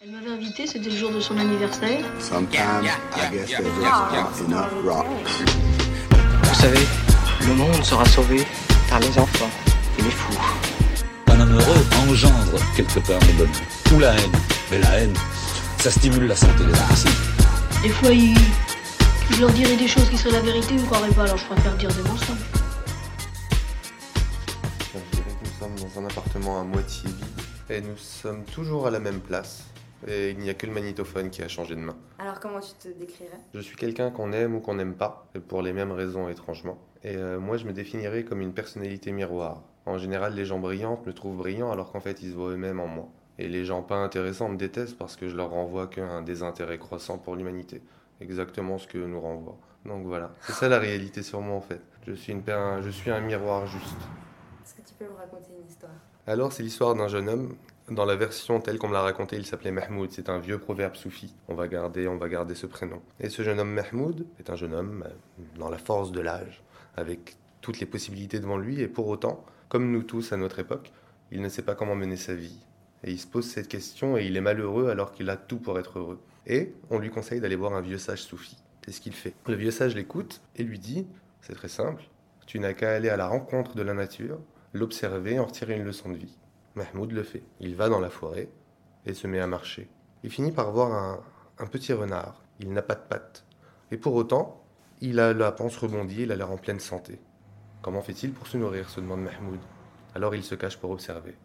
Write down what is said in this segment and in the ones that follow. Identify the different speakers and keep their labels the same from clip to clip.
Speaker 1: Elle m'avait invité, c'était le jour de son anniversaire.
Speaker 2: Sometimes I guess there's just not enough rocks.
Speaker 3: Vous savez, le monde sera sauvé par les enfants et les fous.
Speaker 4: Un homme heureux engendre quelque part le bonheur. Ou la haine. Mais la haine, ça stimule la santé des imbéciles.
Speaker 1: Des fois, il... je leur dirais des choses qui seraient la vérité, ils ne croiraient pas, alors je préfère dire des mensonges.
Speaker 5: Je dirais que nous sommes dans un appartement à moitié vide et nous sommes toujours à la même place. Et il n'y a que le magnétophone qui a changé de main.
Speaker 6: Alors comment tu te décrirais?
Speaker 5: Je suis quelqu'un qu'on aime ou qu'on n'aime pas, et pour les mêmes raisons étrangement. Et euh, moi, je me définirais comme une personnalité miroir. En général, les gens brillants me trouvent brillant alors qu'en fait, ils se voient eux-mêmes en moi. Et les gens pas intéressants me détestent parce que je leur renvoie qu'un désintérêt croissant pour l'humanité. Exactement ce que nous renvoie. Donc voilà, c'est ça la réalité sur moi en fait. Je suis, une, per- je suis un miroir juste.
Speaker 6: Est-ce que tu peux me raconter une histoire?
Speaker 5: Alors, c'est l'histoire d'un jeune homme. Dans la version telle qu'on me l'a raconté, il s'appelait Mahmoud. C'est un vieux proverbe soufi. On va garder, on va garder ce prénom. Et ce jeune homme Mahmoud est un jeune homme euh, dans la force de l'âge, avec toutes les possibilités devant lui. Et pour autant, comme nous tous à notre époque, il ne sait pas comment mener sa vie. Et il se pose cette question et il est malheureux alors qu'il a tout pour être heureux. Et on lui conseille d'aller voir un vieux sage soufi. C'est ce qu'il fait. Le vieux sage l'écoute et lui dit C'est très simple. Tu n'as qu'à aller à la rencontre de la nature, l'observer en retirer une leçon de vie. Mahmoud le fait. Il va dans la forêt et se met à marcher. Il finit par voir un, petit renard. Il n'a pas de pattes. Et pour autant, il a la panse rebondie, il a l'air en pleine santé. Comment fait-il pour se nourrir se demande Mahmoud. Alors il se cache pour observer.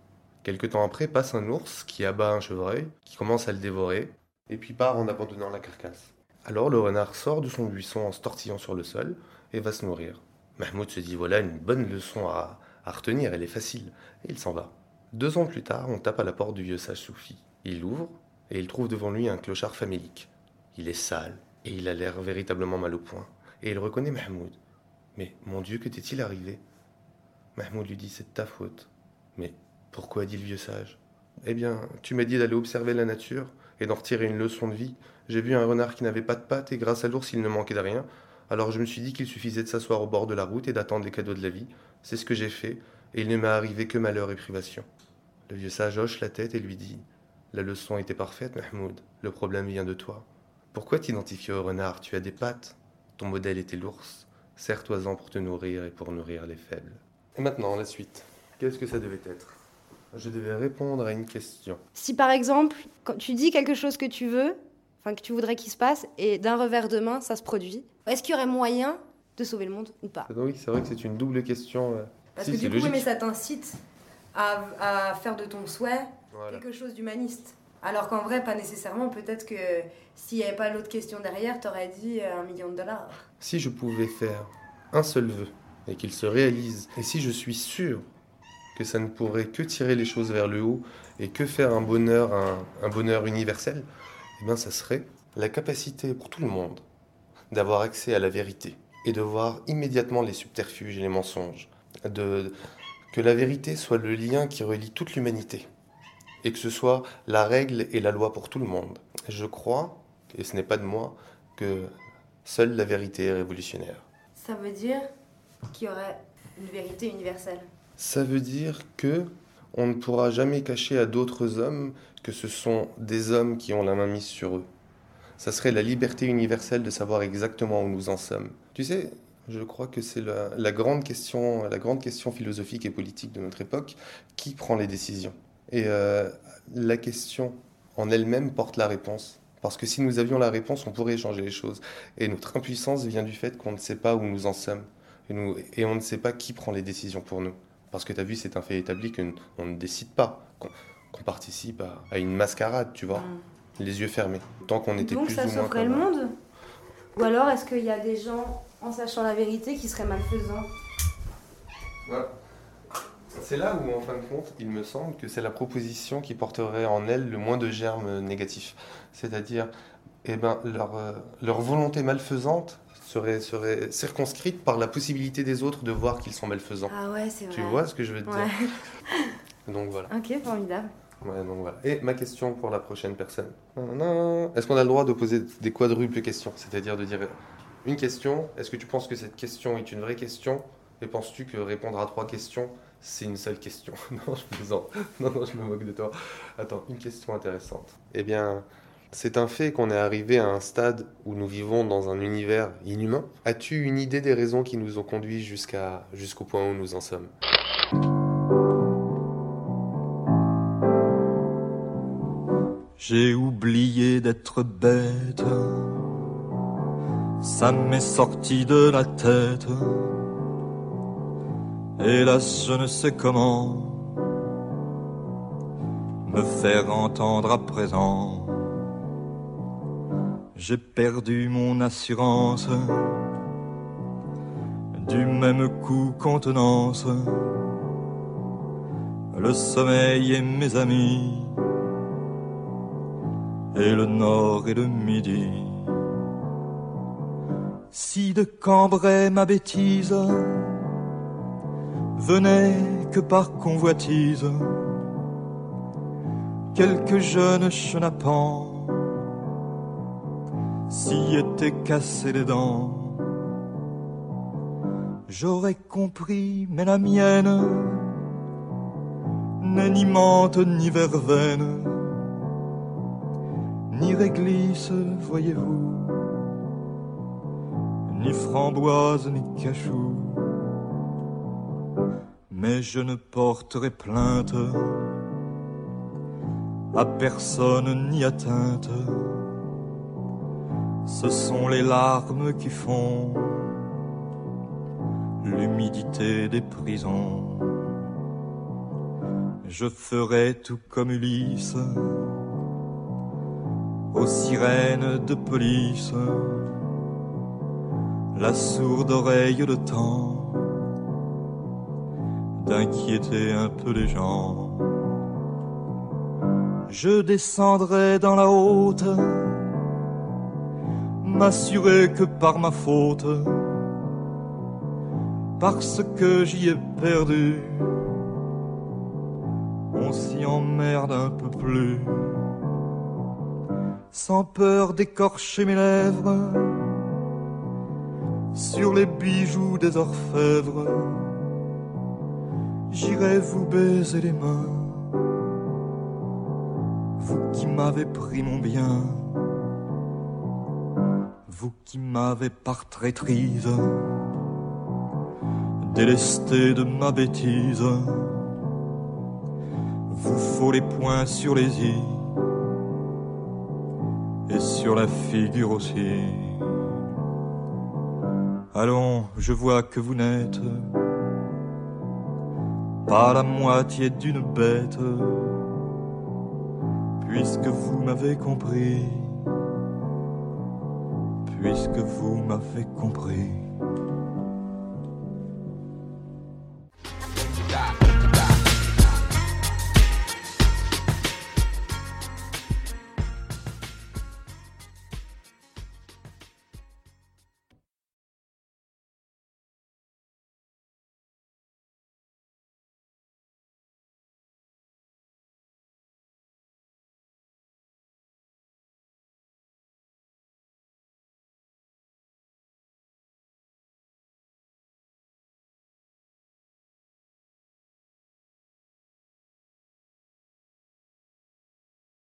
Speaker 5: Quelque temps après, passe un ours qui abat un chevreuil, qui commence à le dévorer, et puis part en abandonnant la carcasse. Alors le renard sort de son buisson en se tortillant sur le sol et va se nourrir. Mahmoud se dit voilà une bonne leçon à retenir, elle est facile, et il s'en va. Deux ans plus tard, on tape à la porte du vieux sage soufi. Il ouvre et il trouve devant lui un clochard famélique. Il est sale et il a l'air véritablement mal au point. Et il reconnaît Mahmoud. Mais mon Dieu, que t'est-il arrivé? Mahmoud lui dit c'est de ta faute. Mais pourquoi dit le vieux sage? Eh bien, tu m'as dit d'aller observer la nature et d'en retirer une leçon de vie. J'ai vu un renard qui n'avait pas de pattes et grâce à l'ours il ne manquait de rien. Alors je me suis dit qu'il suffisait de s'asseoir au bord de la route et d'attendre les cadeaux de la vie. C'est ce que j'ai fait et il ne m'est arrivé que malheur et privation. Le vieux sage hoche la tête et lui dit La leçon était parfaite, Mahmoud. Le problème vient de toi. Pourquoi t'identifier au renard? Tu as des pattes. Ton modèle était l'ours. Serre-toi-en pour te nourrir et pour nourrir les faibles. Et maintenant, la suite. Qu'est-ce que ça devait être? Je devais répondre à une question.
Speaker 6: Si par exemple, quand tu dis quelque chose que tu veux, enfin que tu voudrais qu'il se passe, et d'un revers de main, ça se produit, est-ce qu'il y aurait moyen de sauver le monde ou pas?
Speaker 5: Ah Oui, c'est vrai que c'est une double question. euh.
Speaker 6: Parce
Speaker 5: Si,
Speaker 6: que du coup,
Speaker 5: logique.
Speaker 6: mais ça t'incite à, à faire de ton souhait
Speaker 5: Voilà.
Speaker 6: quelque chose d'humaniste. Alors qu'en vrai, pas nécessairement. Peut-être que s'il n'y avait pas l'autre question derrière, t'aurais dit euh, un million de dollars.
Speaker 5: Si je pouvais faire un seul vœu et qu'il se réalise, et si je suis sûr que ça ne pourrait que tirer les choses vers le haut et que faire un bonheur, un, un bonheur universel, eh bien ça serait la capacité pour tout le monde d'avoir accès à la vérité et de voir immédiatement les subterfuges et les mensonges. De, que la vérité soit le lien qui relie toute l'humanité et que ce soit la règle et la loi pour tout le monde. Je crois, et ce n'est pas de moi, que seule la vérité est révolutionnaire.
Speaker 6: Ça veut dire qu'il y aurait une vérité universelle.
Speaker 5: Ça veut dire que on ne pourra jamais cacher à d'autres hommes que ce sont des hommes qui ont la main mise sur eux. Ça serait la liberté universelle de savoir exactement où nous en sommes. Tu sais, je crois que c'est la, la grande question, la grande question philosophique et politique de notre époque qui prend les décisions. Et euh, la question en elle-même porte la réponse. Parce que si nous avions la réponse, on pourrait changer les choses. Et notre impuissance vient du fait qu'on ne sait pas où nous en sommes. Et, nous, et on ne sait pas qui prend les décisions pour nous. Parce que tu as vu, c'est un fait établi qu'on ne décide pas, qu'on participe à, à une mascarade, tu vois, les yeux fermés. Tant qu'on était
Speaker 6: Donc
Speaker 5: plus
Speaker 6: ça
Speaker 5: ou moins
Speaker 6: sauverait le monde? Ou alors est-ce qu'il y a des gens, en sachant la vérité, qui seraient malfaisants
Speaker 5: Voilà. C'est là où, en fin de compte, il me semble que c'est la proposition qui porterait en elle le moins de germes négatifs. C'est-à-dire, eh ben, leur, euh, leur volonté malfaisante serait, serait circonscrite par la possibilité des autres de voir qu'ils sont malfaisants.
Speaker 6: Ah ouais, c'est vrai.
Speaker 5: Tu vois ce que je veux te
Speaker 6: Ouais.
Speaker 5: dire Donc voilà.
Speaker 6: Ok, formidable.
Speaker 5: Ouais, donc voilà. Et ma question pour la prochaine personne. Est-ce qu'on a le droit de poser des quadruples questions? C'est-à-dire de dire une question, est-ce que tu penses que cette question est une vraie question? Et penses-tu que répondre à trois questions, c'est une seule question? Non, je. Non, je me moque de toi. Attends, une question intéressante. Eh bien, c'est un fait qu'on est arrivé à un stade où nous vivons dans un univers inhumain. As-tu une idée des raisons qui nous ont conduits jusqu'au point où nous en sommes?
Speaker 7: J'ai oublié d'être bête. Ça m'est sorti de la tête. Hélas, je ne sais comment me faire entendre à présent. J'ai perdu mon assurance, du même coup contenance, le sommeil et mes amis, et le nord et le midi. Si de Cambrai ma bêtise venait que par convoitise, quelques jeunes chenapans s'y étaient cassé les dents. J'aurais compris, mais la mienne n'est ni menthe ni verveine, ni réglisse, voyez-vous, ni framboise ni cachou. Mais je ne porterai plainte à personne ni atteinte ce sont les larmes qui font l'humidité des prisons. Je ferai tout comme Ulysse aux sirènes de police, la sourde oreille de temps d'inquiéter un peu les gens. Je descendrai dans la haute m'assurer que par ma faute, parce que j'y ai perdu, on s'y emmerde un peu plus, sans peur d'écorcher mes lèvres sur les bijoux des orfèvres. J'irai vous baiser les mains, vous qui m'avez pris mon bien vous qui m'avez par traîtrise délesté de ma bêtise, vous faut les poings sur les i et sur la figure aussi. Allons, je vois que vous n'êtes pas la moitié d'une bête, puisque vous m'avez compris puisque vous m'avez compris.